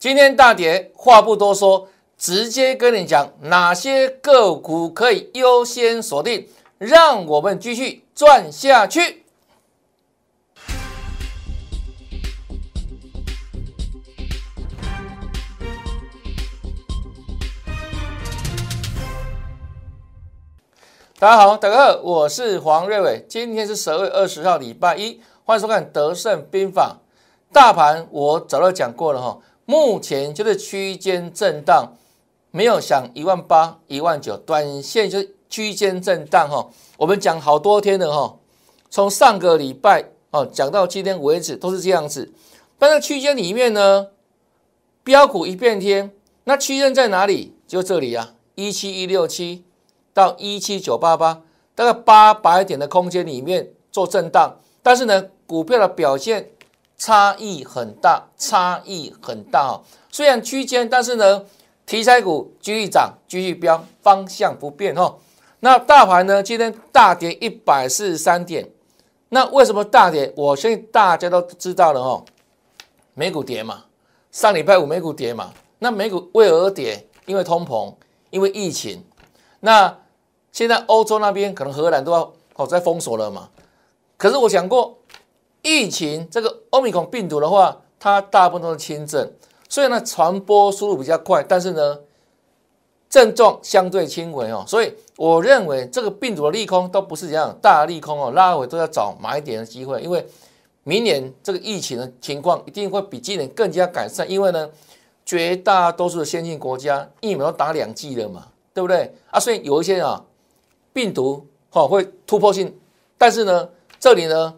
今天大跌，话不多说，直接跟你讲哪些个股可以优先锁定，让我们继续赚下去。大家好，大家好，我是黄瑞伟，今天是十二月二十号，礼拜一，欢迎收看《德胜兵法》。大盘我早就讲过了哈，目前就是区间震荡，没有想一万八、一万九，短线就是区间震荡哈。我们讲好多天了哈，从上个礼拜哦讲到今天为止都是这样子。但是区间里面呢，标股一片天，那区间在哪里？就这里啊，一七一六七。到一七九八八，大概八百点的空间里面做震荡，但是呢，股票的表现差异很大，差异很大虽然区间，但是呢，题材股继续涨，继续飙，方向不变哈。那大盘呢，今天大跌一百四十三点。那为什么大跌？我相信大家都知道了哈。美股跌嘛，上礼拜五美股跌嘛。那美股为何跌？因为通膨，因为疫情。那现在欧洲那边可能荷兰都要哦在封锁了嘛，可是我想过，疫情这个欧米孔病毒的话，它大部分都是轻症，所以呢传播速度比较快，但是呢症状相对轻微哦，所以我认为这个病毒的利空都不是这样大利空哦，拉回都要找买点的机会，因为明年这个疫情的情况一定会比今年更加改善，因为呢绝大多数的先进国家疫苗都打两剂了嘛，对不对啊？所以有一些啊。病毒哈会突破性，但是呢，这里呢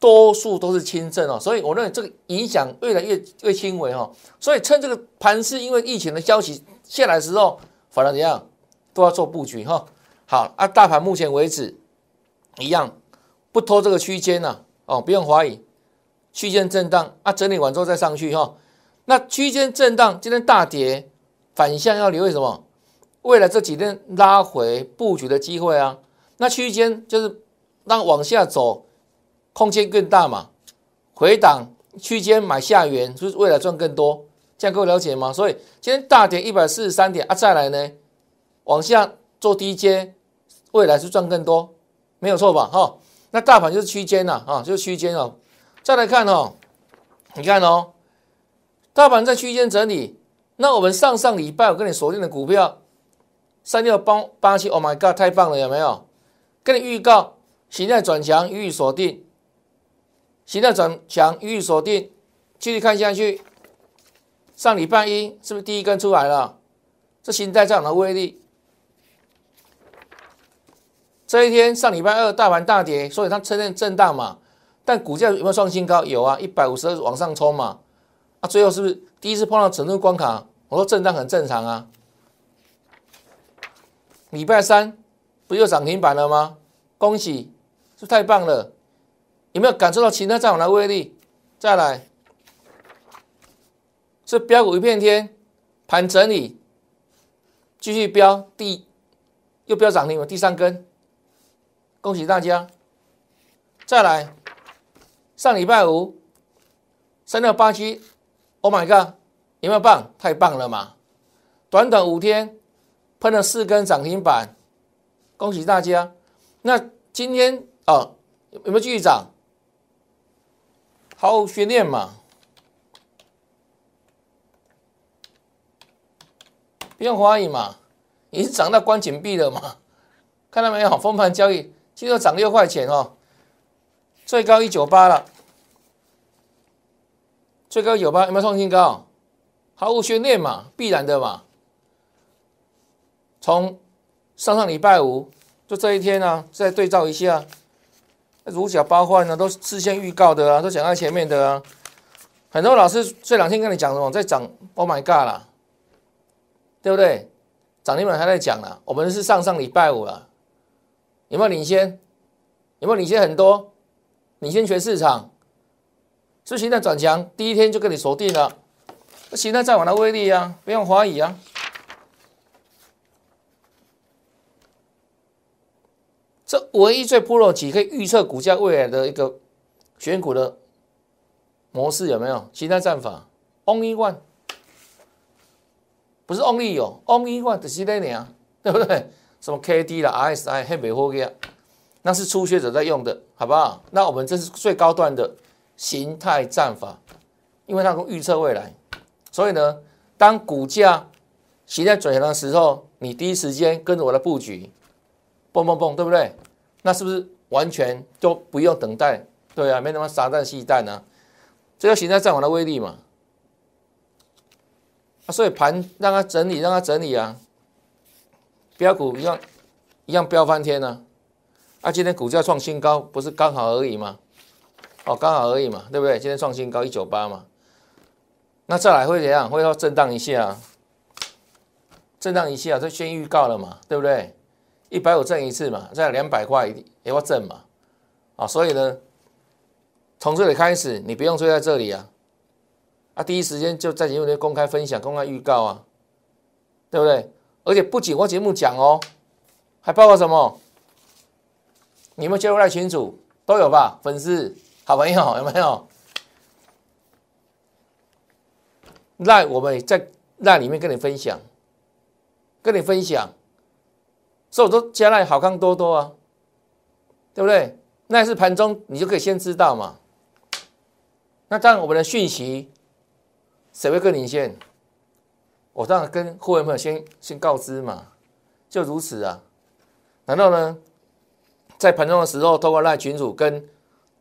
多数都是轻症哦，所以我认为这个影响越来越越轻微哈，所以趁这个盘势因为疫情的消息下来的时候，反而怎样都要做布局哈。好啊，大盘目前为止一样不拖这个区间呐哦，不用怀疑，区间震荡啊，整理完之后再上去哈。那区间震荡今天大跌，反向要留意什么？为了这几天拉回布局的机会啊，那区间就是让往下走，空间更大嘛。回档区间买下缘，就是为了赚更多，这样各位了解吗？所以今天大跌一百四十三点啊，再来呢，往下做低阶，未来是赚更多，没有错吧？哈，那大盘就是区间呐，啊，就是区间哦。再来看哦，你看哦，大盘在区间整理，那我们上上礼拜我跟你锁定的股票。三六八八七，Oh my God，太棒了，有没有？跟你预告，形态转强，予以锁定。形态转强，予以锁定。继续看下去，上礼拜一是不是第一根出来了？这形态这样的威力。这一天上礼拜二大盘大跌，所以它出现震荡嘛。但股价有没有创新高？有啊，一百五十二往上冲嘛。啊，最后是不是第一次碰到整数关卡？我说震荡很正常啊。礼拜三不又涨停板了吗？恭喜，是是太棒了！有没有感受到其他战场的威力？再来，这标股一片天，盘整理，继续标，第又标涨停了，第三根，恭喜大家！再来，上礼拜五三六八七，Oh my god，有没有棒？太棒了嘛！短短五天。喷了四根涨停板，恭喜大家！那今天啊，有没有继续涨？毫无悬念嘛，不用怀疑嘛，已经涨到关紧闭了嘛？看到没有？封盘交易，今天涨六块钱哦，最高一九八了，最高九八有没有创新高？毫无悬念嘛，必然的嘛。从上上礼拜五就这一天呢，再对照一下，如假包换呢，都事先预告的啊，都讲在前面的啊。很多老师这两天跟你讲什么，在涨，Oh my God 啦，对不对？涨停板还在讲了，我们是上上礼拜五了，有没有领先？有没有领先很多？领先全市场，是形态转强？第一天就跟你锁定了，那现在再往的威力啊，不用怀疑啊。这唯一最 pro 级可以预测股价未来的一个选股的模式有没有？其他战法？Only one，不是 only 有 only one 的是那样，对不对？什么 K D 啦 R S I 黑美货嘅，那是初学者在用的，好不好？那我们这是最高段的形态战法，因为它能预测未来，所以呢，当股价形态转强的时候，你第一时间跟着我的布局，蹦蹦蹦，对不对？那是不是完全就不用等待？对啊，没那么傻蛋细蛋呢，这个形态战法的威力嘛。啊，所以盘让它整理，让它整理啊。标股一样一样飙翻天呢，啊，今天股价创新高，不是刚好而已吗？哦，刚好而已嘛，对不对？今天创新高一九八嘛，那再来会怎样？会要震荡一下，震荡一下，这先预告了嘛，对不对？一百五挣一次嘛，再两百块也要挣嘛，啊，所以呢，从这里开始，你不用追在这里啊，啊，第一时间就在节目里公开分享、公开预告啊，对不对？而且不仅我节目讲哦，还包括什么？你们加入赖群组都有吧？粉丝、好朋友有没有？赖我们在赖里面跟你分享，跟你分享，所以我都加赖好看多多啊，对不对？那是盘中你就可以先知道嘛。那当然我们的讯息谁会更领先？我当然跟会员朋友先先告知嘛，就如此啊。难道呢，在盘中的时候，透过赖群主跟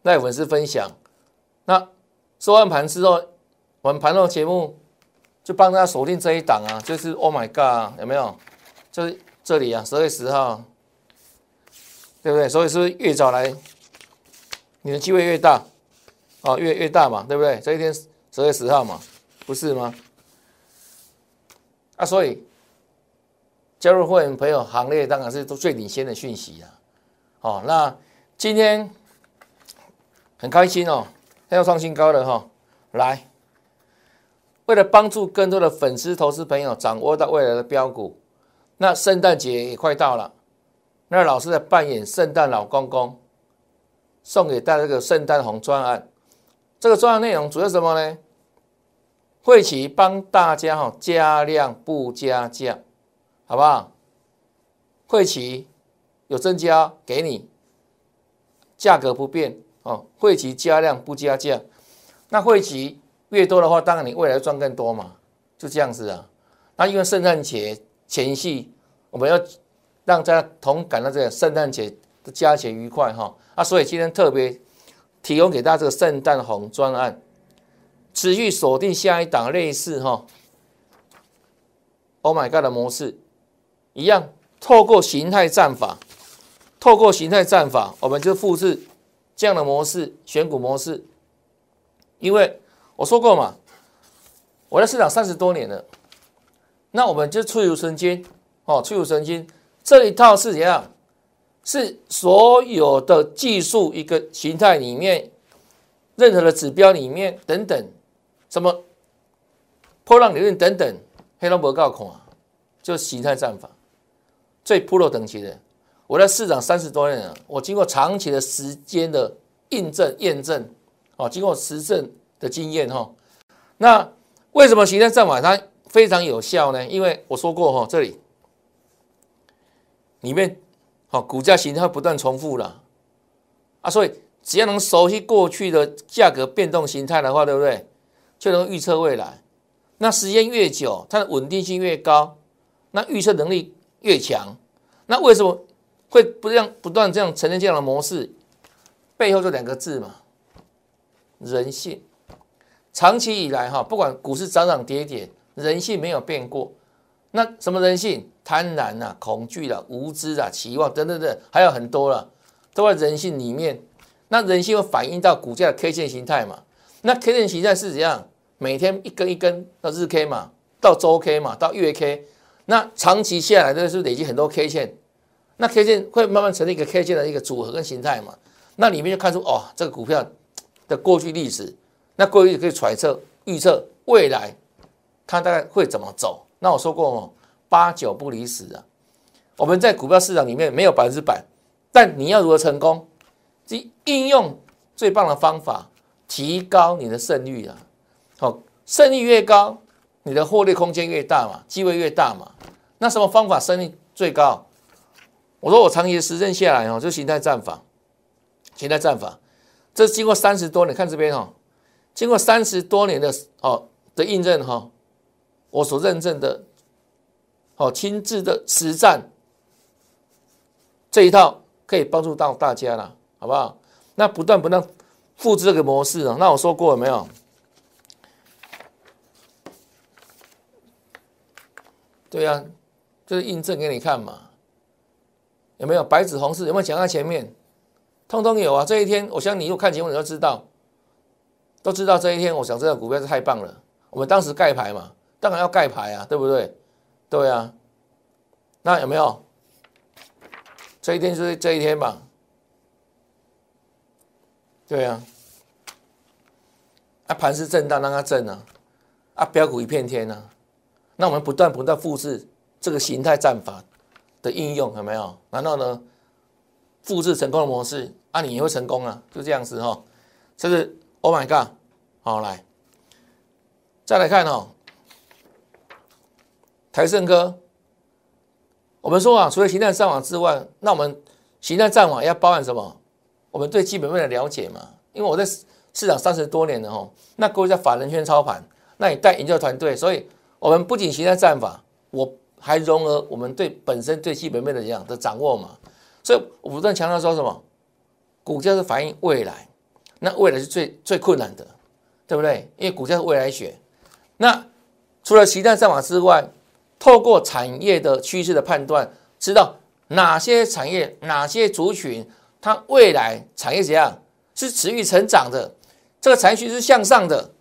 赖粉丝分享，那收完盘之后，我们盘中节目就帮大家锁定这一档啊，就是 Oh my God，有没有？就是这里啊，十月十号，对不对？所以是越早来，你的机会越大？哦，越越大嘛，对不对？这一天十月十号嘛，不是吗？啊，所以加入会员朋友行列当然是最领先的讯息啊。哦，那今天很开心哦，要创新高了哈。来，为了帮助更多的粉丝、投资朋友掌握到未来的标股，那圣诞节也快到了，那老师在扮演圣诞老公公，送给大家这个圣诞红专案。这个专案内容主要什么呢？会期帮大家哈加量不加价，好不好？会期有增加给你，价格不变哦。会期加量不加价，那会期越多的话，当然你未来赚更多嘛，就这样子啊。那因为圣诞节前夕，我们要让大家同感到这个圣诞节的佳节愉快哈啊，所以今天特别提供给大家这个圣诞红专案。持续锁定下一档类似哈，Oh my God 的模式一样，透过形态战法，透过形态战法，我们就复制这样的模式，选股模式。因为我说过嘛，我在市场三十多年了，那我们就出有神经哦，出有神经这一套是怎样？是所有的技术一个形态里面，任何的指标里面等等。什么波浪理论等等，黑龙博告孔啊，就是形态战法最 pro 等级的。我在市场三十多年了，我经过长期的时间的印证验证，哦，经过实证的经验哈。那为什么形态战法它非常有效呢？因为我说过哈，这里里面好股价形态不断重复了啊，所以只要能熟悉过去的价格变动形态的话，对不对？就能预测未来，那时间越久，它的稳定性越高，那预测能力越强。那为什么会不这样不断这样呈现这样的模式？背后就两个字嘛，人性。长期以来哈，不管股市涨涨跌跌，人性没有变过。那什么人性？贪婪啊、恐惧啊、无知啊、期望等等等，还有很多了，都在人性里面。那人性会反映到股价的 K 线形态嘛？那 K 线形态是怎样？每天一根一根到日 K 嘛，到周 K 嘛，到月 K，那长期下来都是累积很多 K 线，那 K 线会慢慢成立一个 K 线的一个组合跟形态嘛？那里面就看出哦，这个股票的过去历史，那过去可以揣测预测未来它大概会怎么走。那我说过，八九不离十啊。我们在股票市场里面没有百分之百，但你要如何成功？即应用最棒的方法。提高你的胜率啊，好，胜率越高，你的获利空间越大嘛，机会越大嘛。那什么方法胜率最高？我说我长期实证下来哦，就形态战法，形态战法，这经过三十多年，看这边哦，经过三十多年的哦的印证哈，我所认证的，哦亲自的实战这一套可以帮助到大家了，好不好？那不断不断复制这个模式啊，那我说过了没有？对呀，就是印证给你看嘛。有没有白纸红字？有没有讲在前面？通通有啊！这一天，我相信你又看节目，你都知道，都知道这一天。我想这个股票是太棒了。我们当时盖牌嘛，当然要盖牌啊，对不对？对啊。那有没有？这一天就是这一天吧。对啊。啊，盘是震荡，让它震啊。啊，标股一片天啊。那我们不断不断复制这个形态战法。的应用有没有？然后呢，复制成功的模式啊，你也会成功啊，就这样子哈。这是 Oh my God，好来，再来看哦，台盛科，我们说啊，除了形态战法之外，那我们形态战法要包含什么？我们对基本面的了解嘛。因为我在市场三十多年了哈，那各位在法人圈操盘，那你带研究团队，所以我们不仅形态战法，我。还融合我们对本身对基本面的这样的掌握嘛？所以我不断强调说什么，股价是反映未来，那未来是最最困难的，对不对？因为股价是未来学。那除了形态战法之外，透过产业的趋势的判断，知道哪些产业、哪些族群，它未来产业怎样是持续成长的，这个产业是向上的，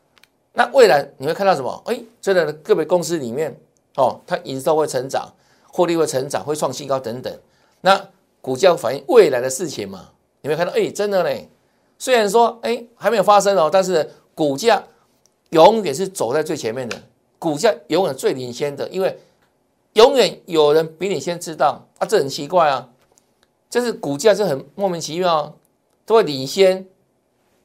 那未来你会看到什么？哎，这个个别公司里面。哦，它营收会成长，获利会成长，会创新高等等。那股价反映未来的事情嘛？你会看到，哎，真的嘞。虽然说，哎，还没有发生哦，但是股价永远是走在最前面的，股价永远最领先的，因为永远有人比你先知道啊，这很奇怪啊。就是股价是很莫名其妙，都会领先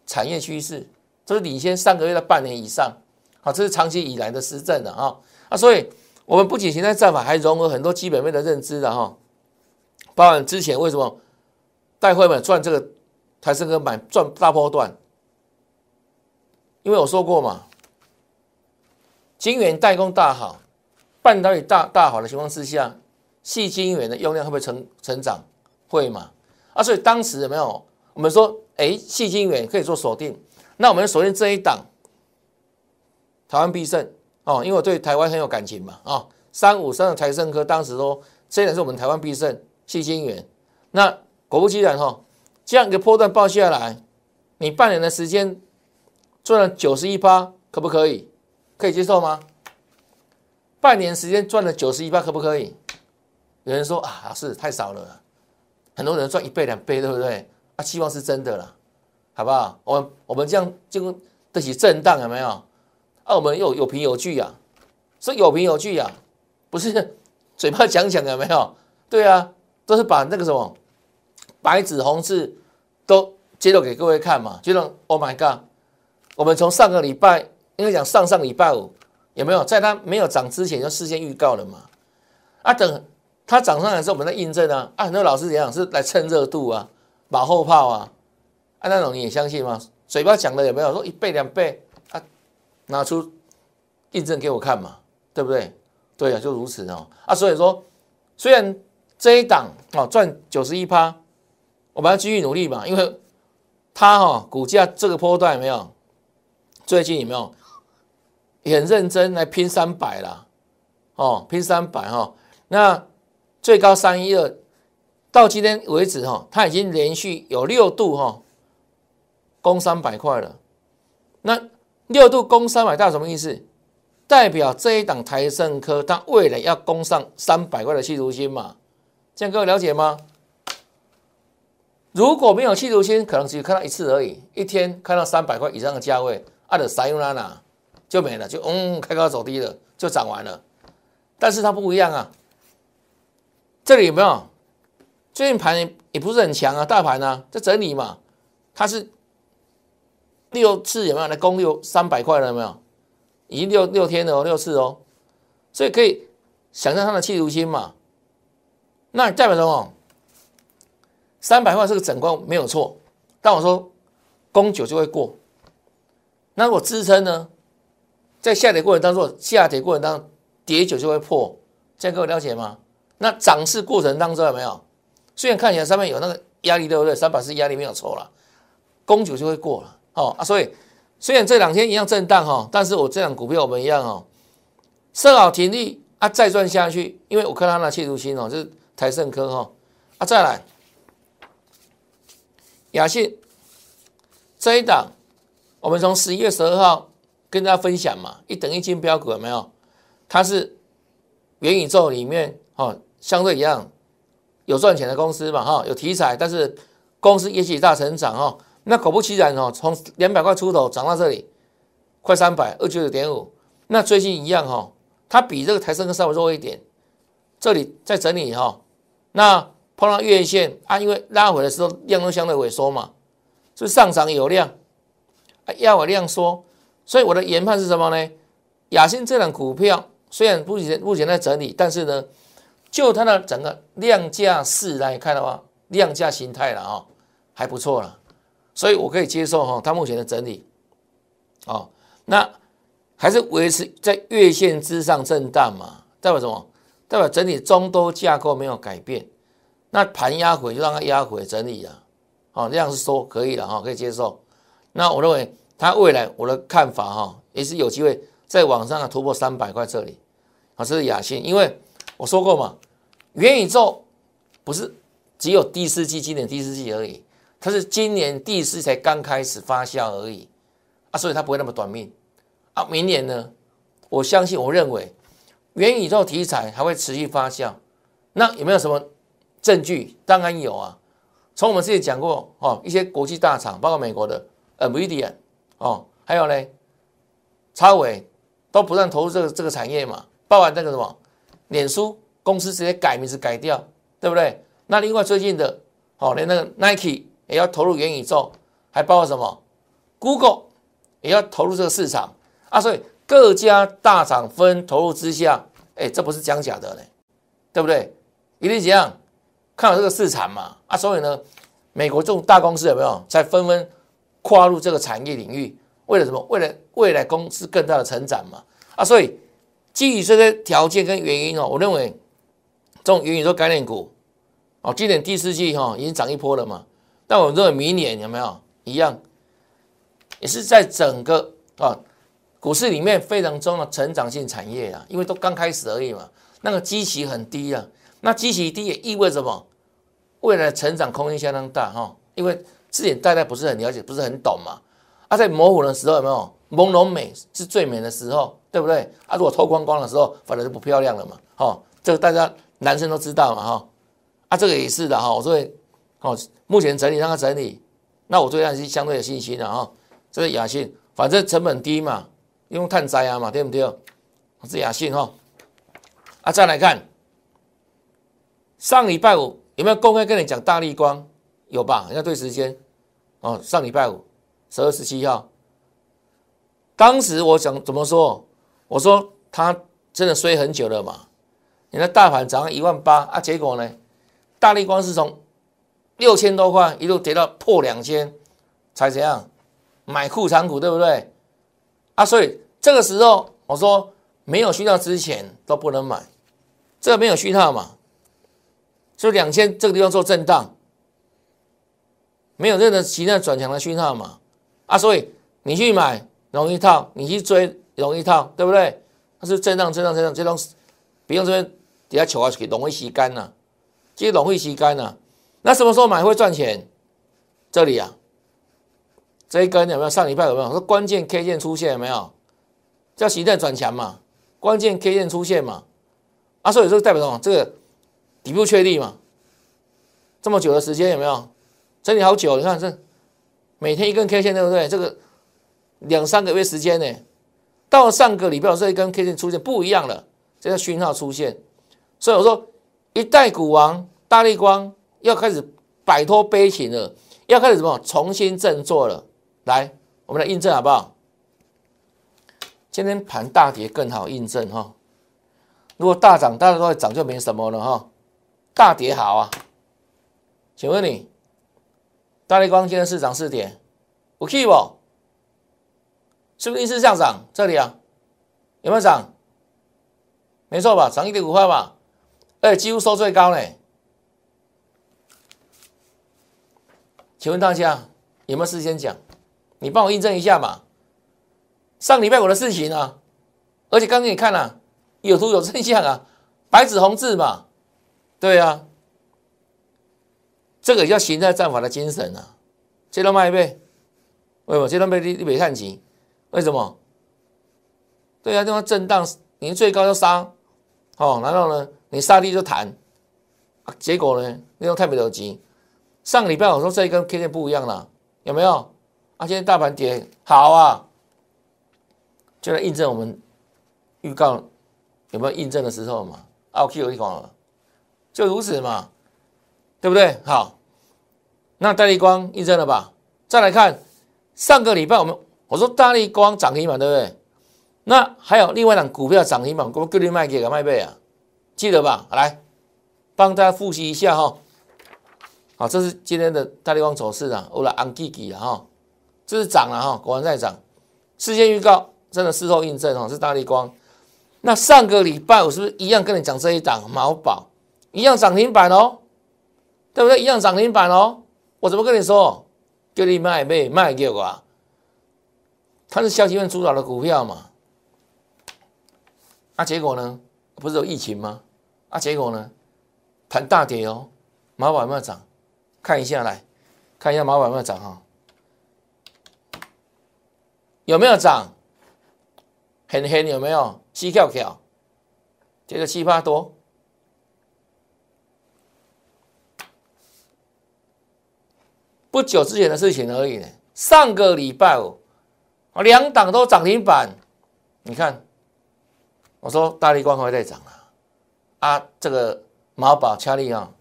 产业趋势，都是领先三个月到半年以上。好，这是长期以来的实证的啊啊，所以。我们不仅现在战法，还融合很多基本面的认知的哈，包含之前为什么带会们赚这个台升科买赚大波段，因为我说过嘛，晶圆代工大好，半导体大大好的情况之下，细晶圆的用量会不会成成长？会嘛？啊，所以当时有没有我们说，哎，细晶圆可以做锁定，那我们锁定这一档，台湾必胜。哦，因为我对台湾很有感情嘛，啊，三五三的台盛科当时说，虽然是我们台湾必胜，细晶圆，那果不其然哈，这样一个波段报下来，你半年的时间赚了九十一趴，可不可以？可以接受吗？半年时间赚了九十一趴，可不可以？有人说啊，是太少了，很多人赚一倍两倍，对不对？啊，希望是真的了，好不好？我们我们这样就得起震荡，有没有？啊，我们又有凭有据呀，是有凭有据呀，不是嘴巴讲讲有没有？对啊，都是把那个什么白纸红字都揭露给各位看嘛。就让 Oh my God，我们从上个礼拜应该讲上上礼拜五有没有在它没有涨之前就事先预告了嘛？啊，等它涨上来之后，我们在印证啊。啊，很多老师怎样是来蹭热度啊，马后炮啊，啊那种你也相信吗？嘴巴讲的有没有说一倍两倍啊？拿出印证给我看嘛，对不对？对啊，就如此哦。啊，所以说，虽然这一档哦赚九十一趴，我们要继续努力嘛，因为它哈股价这个波段有没有？最近有没有也很认真来拼三百啦？哦，拼三百哈。那最高三一二，到今天为止哈，它已经连续有六度哈攻三百块了。那六度攻三百大什么意思？代表这一档台盛科，它未来要攻上三百块的气图心嘛？这样各位了解吗？如果没有气图心，可能只看到一次而已，一天看到三百块以上的价位，按的啥用啦啦就没了，就嗯开高走低了，就涨完了。但是它不一样啊，这里有没有？最近盘也不是很强啊，大盘啊在整理嘛，它是。六次有没有来攻六三百块了？有没有？已经六六天了哦，六次哦，所以可以想象它的气如心嘛。那代表什么？三百块是个整关没有错，但我说攻九就会过。那我支撑呢？在下跌过程当中，下跌过程当中跌九就会破，这样各位了解吗？那涨势过程当中有没有？虽然看起来上面有那个压力，对不对？三百是压力没有错了，攻九就会过了哦啊！所以虽然这两天一样震荡哈，但是我这样股票我们一样哦，设好停利啊，再赚下去，因为我看他那切入心哦，就是台盛科哈啊，再来雅信这一档，我们从十一月十二号。跟大家分享嘛，一等一金标股有没有？它是元宇宙里面哈，相对一样有赚钱的公司嘛哈，有题材，但是公司业绩大成长哈。那果不其然哦，从两百块出头涨到这里，快三百二九九点五。那最近一样哈，它比这个台升跟稍微弱一点，这里在整理哈。那碰到月线啊，因为拉回的时候量都相对萎缩嘛，是上涨有量，要我量缩。所以我的研判是什么呢？雅信这档股票虽然目前目前在整理，但是呢，就它的整个量价势来看的话，量价形态了啊，还不错了，所以我可以接受哈，它目前的整理，哦，那还是维持在月线之上震荡嘛，代表什么？代表整体中多架构没有改变，那盘压回就让它压回整理了，哦，这样是说可以了哈，可以接受。那我认为。它未来我的看法哈，也是有机会在网上啊突破三百块这里，啊，这是雅信，因为我说过嘛，元宇宙不是只有第四季今年第四季而已，它是今年第四才刚开始发酵而已啊，所以它不会那么短命啊。明年呢，我相信我认为元宇宙题材还会持续发酵，那有没有什么证据？当然有啊，从我们之前讲过哦，一些国际大厂，包括美国的 Nvidia。哦，还有呢，超伟都不让投入这个这个产业嘛，包含那个什么，脸书公司直接改名字改掉，对不对？那另外最近的，哦，连那个 Nike 也要投入元宇宙，还包括什么，Google 也要投入这个市场啊，所以各家大厂分投入之下，哎，这不是讲假的嘞，对不对？一定怎样看好这个市场嘛，啊，所以呢，美国这种大公司有没有在纷纷？跨入这个产业领域，为了什么？为了未来公司更大的成长嘛！啊，所以基于这些条件跟原因哦，我认为这种元宇宙概念股哦，今年第四季哈已经涨一波了嘛。但我认为明年有没有一样，也是在整个啊股市里面非常重要的成长性产业啊，因为都刚开始而已嘛，那个基期很低啊。那基期低也意味着什么？未来成长空间相当大哈，因为。这点大家不是很了解，不是很懂嘛？啊，在模糊的时候有没有朦胧美是最美的时候，对不对？啊，如果透光光的时候，反而就不漂亮了嘛。哈，这个大家男生都知道嘛。哈，啊，这个也是的哈。我说，哦，目前整理让它整理，那我对它是相对有信心的哈。这是雅信，反正成本低嘛，用碳摘啊嘛，对不对？是雅信哈。啊，再来看上礼拜五有没有公开跟你讲大力光？有吧？要对时间哦。上礼拜五，十二十七号，当时我想怎么说？我说他真的衰很久了嘛。你的大盘涨一万八啊，结果呢，大力光是从六千多块一路跌到破两千，才怎样买库藏股，对不对？啊，所以这个时候我说没有讯号之前都不能买，这个没有讯号嘛，所以两千这个地方做震荡。没有任何其他转强的讯号嘛？啊，所以你去买容易套，你去追容易套，对不对？它是震荡、震荡、震荡，这种不用这边底下求啊，给容易吸干呐，这些容易吸干呐。那什么时候买会赚钱？这里啊，这一根有没有？上礼拜有没有？说关键 K 线出现有没有？叫形态转强嘛？关键 K 线出现嘛？啊，所以这个代表什么？这个底部确立嘛？这么久的时间有没有？整理好久，你看这每天一根 K 线，对不对？这个两三个月时间呢，到了上个礼拜这一根 K 线出现不一样了，这个讯号出现，所以我说一代股王大力光要开始摆脱悲情了，要开始什么重新振作了。来，我们来印证好不好？今天盘大跌更好印证哈。如果大涨，大家都会涨就没什么了哈。大跌好啊，请问你，大力光今天市涨四点，我 keep 不？是不是逆势上涨？这里啊，有没有涨？没错吧，涨一点五块吧，而且几乎收最高呢。请问大家有没有事先讲？你帮我印证一下嘛。上礼拜五的事情啊，而且刚给你看了，有图有真相啊，白纸红字嘛。对啊，这个叫形态战法的精神啊。这段卖呗，为什么这段被你你没看清？为什么？对啊，这方震荡，你最高就杀，哦，然后呢，你杀低就弹，结果呢，那种太没有急。上个礼拜我说这一根 K 线不一样了，有没有？啊，现在大盘跌好啊，就来印证我们预告有没有印证的时候嘛？啊，Q 一款了，就如此嘛，对不对？好，那大力光印证了吧？再来看上个礼拜我们我说大力光涨停板，对不对？那还有另外一档股票涨停板，我们各地卖给个卖贝啊，记得吧？来帮大家复习一下哈。好，这是今天的大力光走势啊，欧拉安吉吉哈，这是涨了哈，果然在涨。事先预告，真的事后印证哈，是大力光。那上个礼拜我是不是一样跟你讲这一档毛宝一样涨停板哦，对不对？一样涨停板哦，我怎么跟你说？叫你卖卖卖给我，它是消息面主导的股票嘛？啊结果呢？不是有疫情吗？啊，结果呢？盘大跌哦，毛宝有没有涨？看一下来，看一下毛板有没有涨哈？有没有涨？很很有没有？七跳跳，这个七八多，不久之前的事情而已呢。上个礼拜哦，两档都涨停板，你看，我说大力光会再涨了啊，这个毛宝、恰力啊，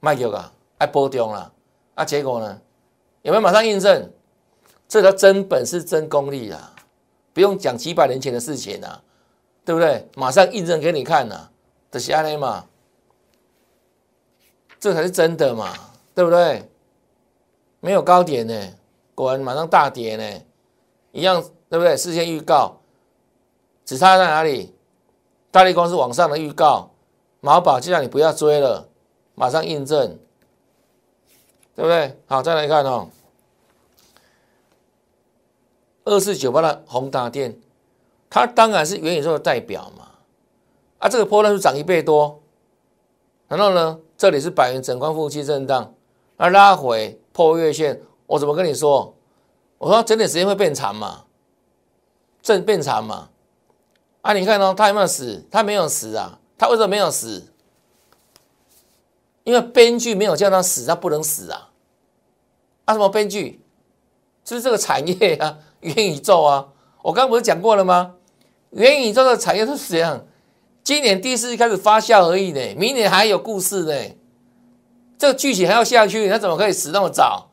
卖给我。还波动了啊？结果呢？有没有马上印证？这叫真本事、真功力啊！不用讲几百年前的事情啊，对不对？马上印证给你看呐，这是安内嘛？这才是真的嘛，对不对？没有高点呢，果然马上大跌呢，一样对不对？事先预告，只差在哪里？大力光是往上的预告，毛宝就让你不要追了，马上印证。对不对？好，再来看哦，二四九八的宏达电，它当然是元宇宙的代表嘛。啊，这个波段是涨一倍多，然后呢，这里是百元整关附近震荡，而拉回破月线，我怎么跟你说？我说整点时间会变长嘛，正变长嘛。啊，你看哦，他有没有死？他没有死啊，他为什么没有死？因为编剧没有叫他死，他不能死啊。啊，什么编剧？就是这个产业啊，元宇宙啊。我刚刚不是讲过了吗？元宇宙的产业是怎样？今年第四季开始发酵而已呢，明年还有故事呢。这个剧情还要下去，他怎么可以死那么早？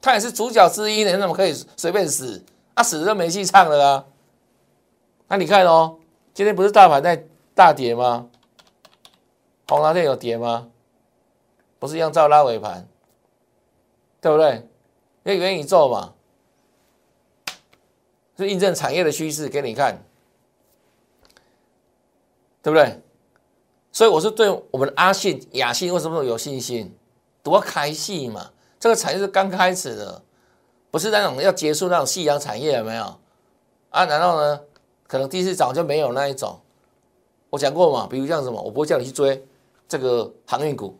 他也是主角之一呢，怎么可以随便死？他死了就没戏唱了啊！那你看哦，今天不是大盘在大跌吗？红蓝电有跌吗？不是一样照拉尾盘，对不对？因为元宇宙嘛，是印证产业的趋势给你看，对不对？所以我是对我们的阿信、雅信为什么有信心？多开戏嘛！这个产业是刚开始的，不是那种要结束那种夕阳产业，有没有？啊，然后呢，可能第一次涨就没有那一种。我讲过嘛，比如像什么，我不会叫你去追这个航运股，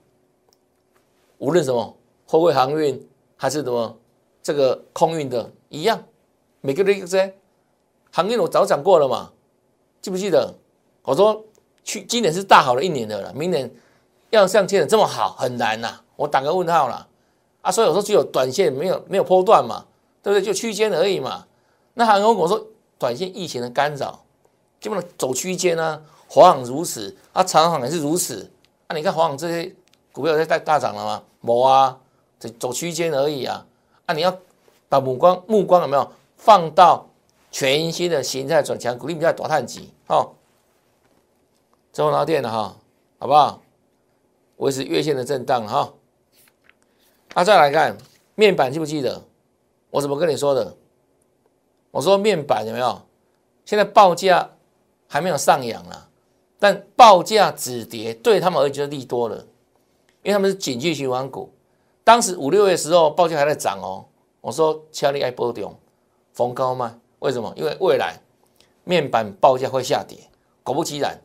无论什么货柜航运还是什么。这个空运的一样，每个人这行业我早讲过了嘛，记不记得？我说去今年是大好的一年的了，明年要像今年这么好很难呐，我打个问号了啊！所以我说只有短线没有没有波段嘛，对不对？就区间而已嘛。那航空我说短线疫情的干扰，基本上走区间呢，华航如此啊，长航也是如此啊。你看华航这些股票在大大涨了吗？没啊，走走区间而已啊。啊你要把目光目光有没有放到全新的形态转强，股利比较短碳级，哦，中华电了哈，好不好？维持月线的震荡哈。那再来看面板，记不记得我怎么跟你说的？我说面板有没有？现在报价还没有上扬啊，但报价止跌对他们而言就利多了，因为他们是景气循环股。当时五六月时候报价还在涨哦，我说强力爱波动，逢高卖。为什么？因为未来面板报价会下跌。果不其然，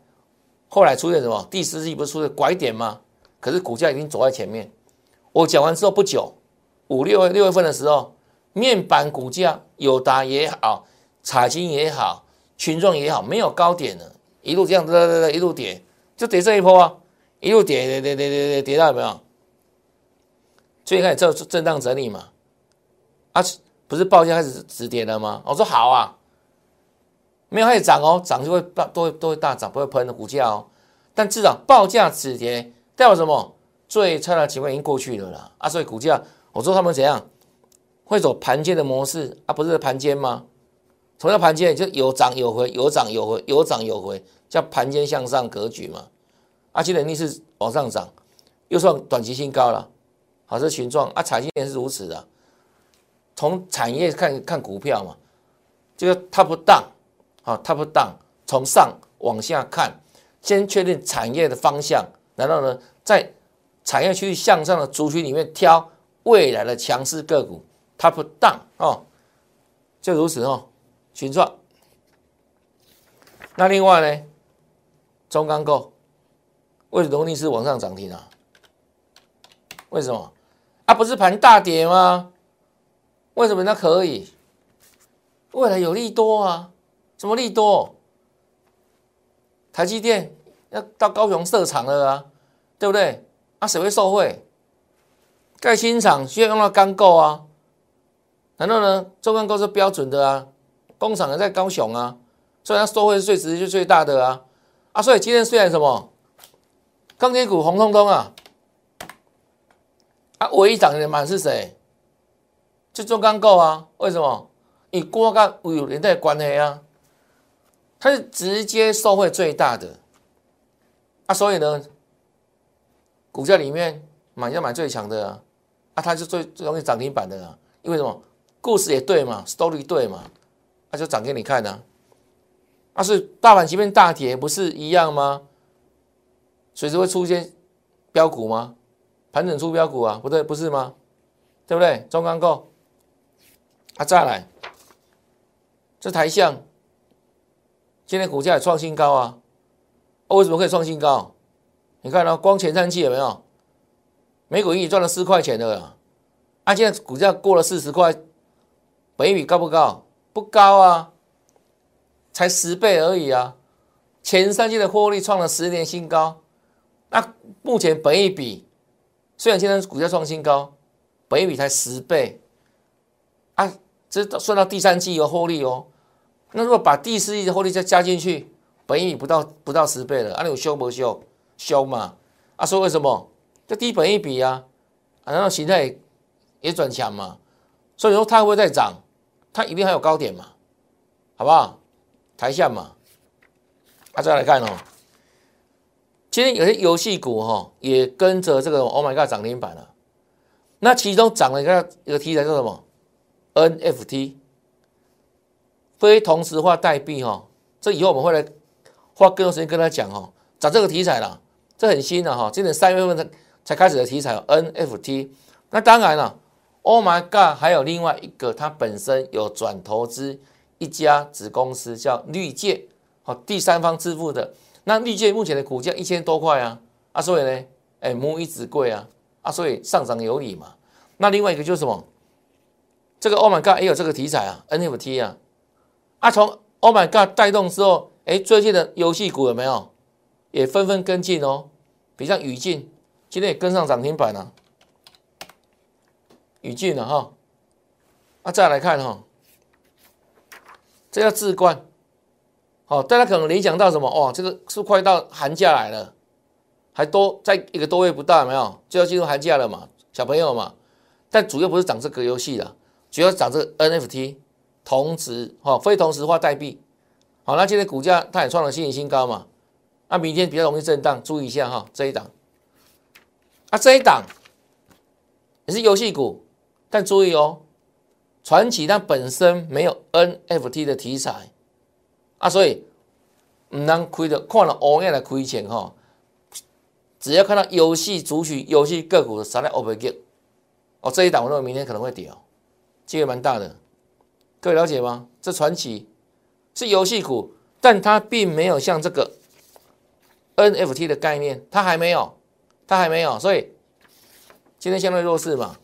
后来出现什么？第四季不是出现拐点吗？可是股价已经走在前面。我讲完之后不久，五六月六月份的时候，面板股价友达也好，彩晶也好，群众也好，没有高点了，一路这样，哒哒哒，一路跌，就跌这一波啊，一路跌跌跌跌跌跌跌到有没有？最开始做震荡整理嘛，啊。不是报价开始止跌了吗？我说好啊，没有开始涨哦，涨就会大都会都会大涨，不会喷的股价哦。但至少报价止跌代表什么？最差的情况已经过去了啦啊！所以股价，我说他们怎样会走盘间的模式啊？不是盘间吗？什么叫盘间？就有涨有回，有涨有回，有涨有回，叫盘间向上格局嘛。啊，今天逆势往上涨，又算短期新高了。好，这群状啊，产业也是如此的。从产业看看股票嘛，这个 top down 啊 top down 从上往下看，先确定产业的方向，然后呢，再产业区域向上的族群里面挑未来的强势个股 top down 哦，就如此哦，群状。那另外呢，中钢构为什么逆势往上涨停啊？为什么？啊，不是盘大跌吗？为什么那可以？未来有利多啊？什么利多？台积电要到高雄设厂了啊，对不对？啊，谁会受贿？盖新厂需要用到钢构啊，难道呢？中钢构是标准的啊，工厂也在高雄啊，所以它受贿是最直接、最大的啊。啊，所以今天虽然什么钢铁股红彤彤啊，啊，唯一涨的满是谁？就中钢构啊？为什么？以锅钢有连带关系啊？它是直接受贿最大的啊，所以呢，股价里面买要买最强的啊，啊，它是最最容易涨停板的啊，因为什么？故事也对嘛，story 对嘛，那就涨给你看呢。啊，是大盘即便大跌，不是一样吗？随时会出现标股吗？盘整出标股啊？不对，不是吗？对不对？中钢构。啊，再来，这台象今天股价也创新高啊！为什么可以创新高？你看到光前三季有没有？每股盈利赚了四块钱的啊！现在股价过了四十块，本益比高不高？不高啊，才十倍而已啊！前三季的获利创了十年新高，那目前本一比虽然现在股价创新高，本一比才十倍啊！这算到第三季有获利哦，那如果把第四季的获利再加进去，本益比不到不到十倍了，啊，你有修不修？修嘛？啊，说为什么？这低本一比啊，啊然后形态也转强嘛，所以说它会再涨，它一定还有高点嘛，好不好？台下嘛，啊，再来看哦，今天有些游戏股哈也跟着这个 Oh my God 涨停板了，那其中涨了一个一个题材叫什么？NFT 非同时化代币哈，这以后我们会来花更多时间跟他讲哈，涨这个题材了，这很新的哈，今年三月份才才开始的题材 NFT。那当然了，Oh my God，还有另外一个，它本身有转投资一家子公司叫绿界，好，第三方支付的。那绿界目前的股价一千多块啊，啊，所以呢，哎，母以子贵啊，啊，所以上涨有理嘛。那另外一个就是什么？这个 Oh my God 也有这个题材啊，NFT 啊，啊从 Oh my God 带动之后，哎，最近的游戏股有没有也纷纷跟进哦？比如像宇进，今天也跟上涨停板了，宇进了哈。啊，再来看哈，这叫智冠，好，大家可能联想到什么？哇，这个是快到寒假来了，还多在一个多月不到，没有就要进入寒假了嘛，小朋友嘛。但主要不是涨这个游戏的。主要涨这个 NFT，同值哈，非同值化代币。好，那今天股价它也创了新新高嘛？那明天比较容易震荡，注意一下哈，这一档。啊，这一档也是游戏股，但注意哦，传奇它本身没有 NFT 的题材啊，所以唔能亏的，看了欧样的亏钱哈。只要看到游戏主曲、游戏个股的啥来 over get，哦，这一档我认为明天可能会跌哦，机会蛮大的。各位了解吗？这传奇是游戏股，但它并没有像这个 NFT 的概念，它还没有，它还没有，所以今天相对弱势嘛。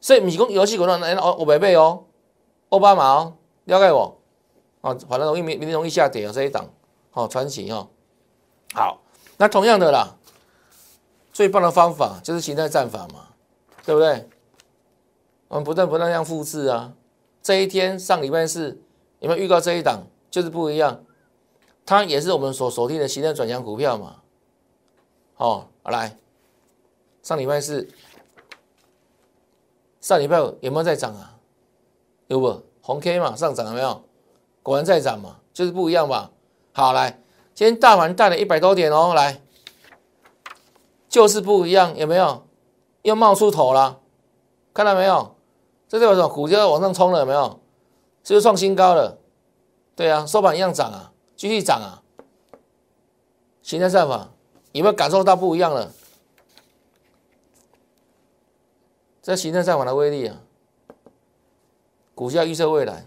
所以米工游戏股那那哦，我没背哦，奥巴马哦，了解我哦，反正容易明明天容易下跌哦，这一档哦，传奇哦，好，那同样的啦。最棒的方法就是形态战法嘛，对不对？我们不断不断这样复制啊。这一天上礼拜四有没有预告这一档？就是不一样，它也是我们所锁定的形态转强股票嘛。哦，来，上礼拜四，上礼拜五有没有在涨啊？有不？红 K 嘛，上涨了没有？果然在涨嘛，就是不一样嘛。好，来，今天大盘带了一百多点哦，来。就是不一样，有没有？又冒出头了，看到没有？这代表什么？股价往上冲了，有没有？是不是创新高了？对啊，收盘一样涨啊，继续涨啊。形态上法有没有感受到不一样了？这形态上法的威力啊，股价预测未来。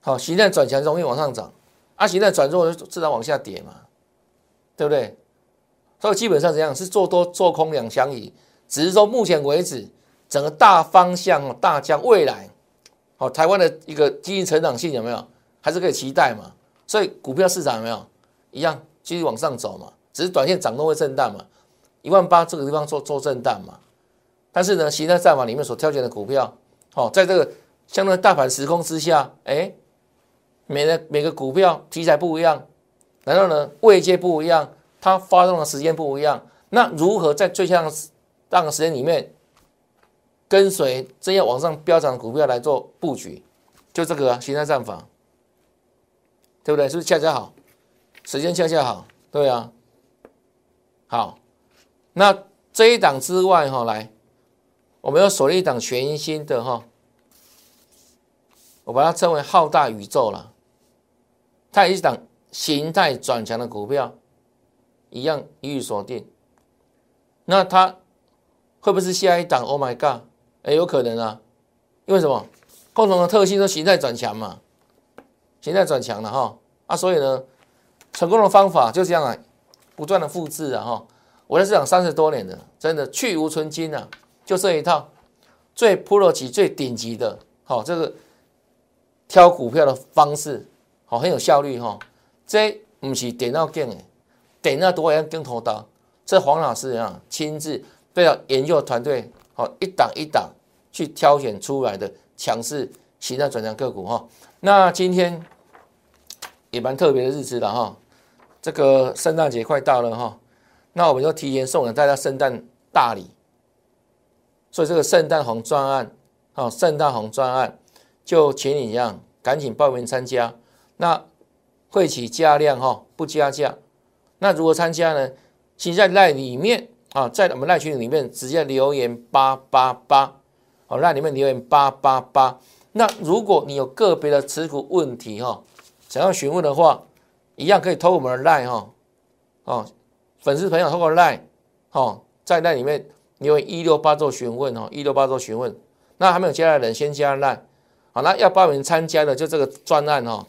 好，形态转强容易往上涨，啊，形态转弱就自然往下跌嘛，对不对？所以基本上怎样是做多做空两相宜，只是说目前为止整个大方向大将未来，哦，台湾的一个经济成长性有没有还是可以期待嘛？所以股票市场有没有一样继续往上走嘛？只是短线涨动会震荡嘛？一万八这个地方做做震荡嘛？但是呢，形态战法里面所挑选的股票，哦，在这个相对大盘时空之下，哎，每个每个股票题材不一样，然后呢位阶不一样。它发动的时间不一样，那如何在最像当个时间里面跟随这样往上飙涨的股票来做布局？就这个啊形态战法，对不对？是不是恰恰好？时间恰恰好，对啊。好，那这一档之外哈，来，我们要锁定一档全新的哈，我把它称为浩大宇宙了。它也是一档形态转强的股票。一样一语锁定，那它会不会是下一档？Oh my god！哎，有可能啊，因为什么？共同的特性都形态转强嘛，形态转强了哈啊，所以呢，成功的方法就这样啊，不断的复制啊哈。我在市场三十多年了，真的去无存金啊，就这一套最 pro 级、最顶级的，好这个挑股票的方式，好很有效率哈。这不是点到见的。点那多样跟头刀，这黄老师啊亲自被研究团队好一档一档去挑选出来的强势形态转强个股哈。那今天也蛮特别的日子了哈，这个圣诞节快到了哈，那我们就提前送给大家圣诞大礼，所以这个圣诞红专案啊，圣诞红专案就请你一样赶紧报名参加，那会起加量哈，不加价。那如何参加呢？请在赖里面啊，在我们赖群里面直接留言八八八，哦，赖里面留言八八八。那如果你有个别的持股问题哈，想要询问的话，一样可以透过我们的赖哈，哦，粉丝朋友透过赖，哦，在那里面留言一六八做询问哦，一六八做询问。那还没有加的人先加 Line，，好，那要报名参加的就这个专案哈，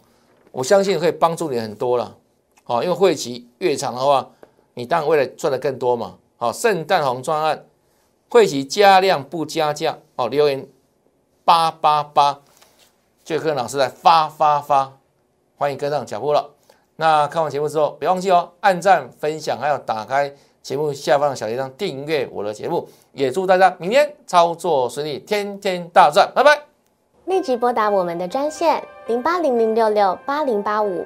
我相信可以帮助你很多了。好，因为会期越长的话，你当然为了赚的更多嘛。好，圣诞红专案，会期加量不加价。哦，留言八八八，就跟老师在发发发，欢迎跟上脚步了。那看完节目之后，别忘记哦，按赞、分享，还要打开节目下方的小铃铛订阅我的节目。也祝大家明天操作顺利，天天大赚，拜拜。立即拨打我们的专线零八零零六六八零八五。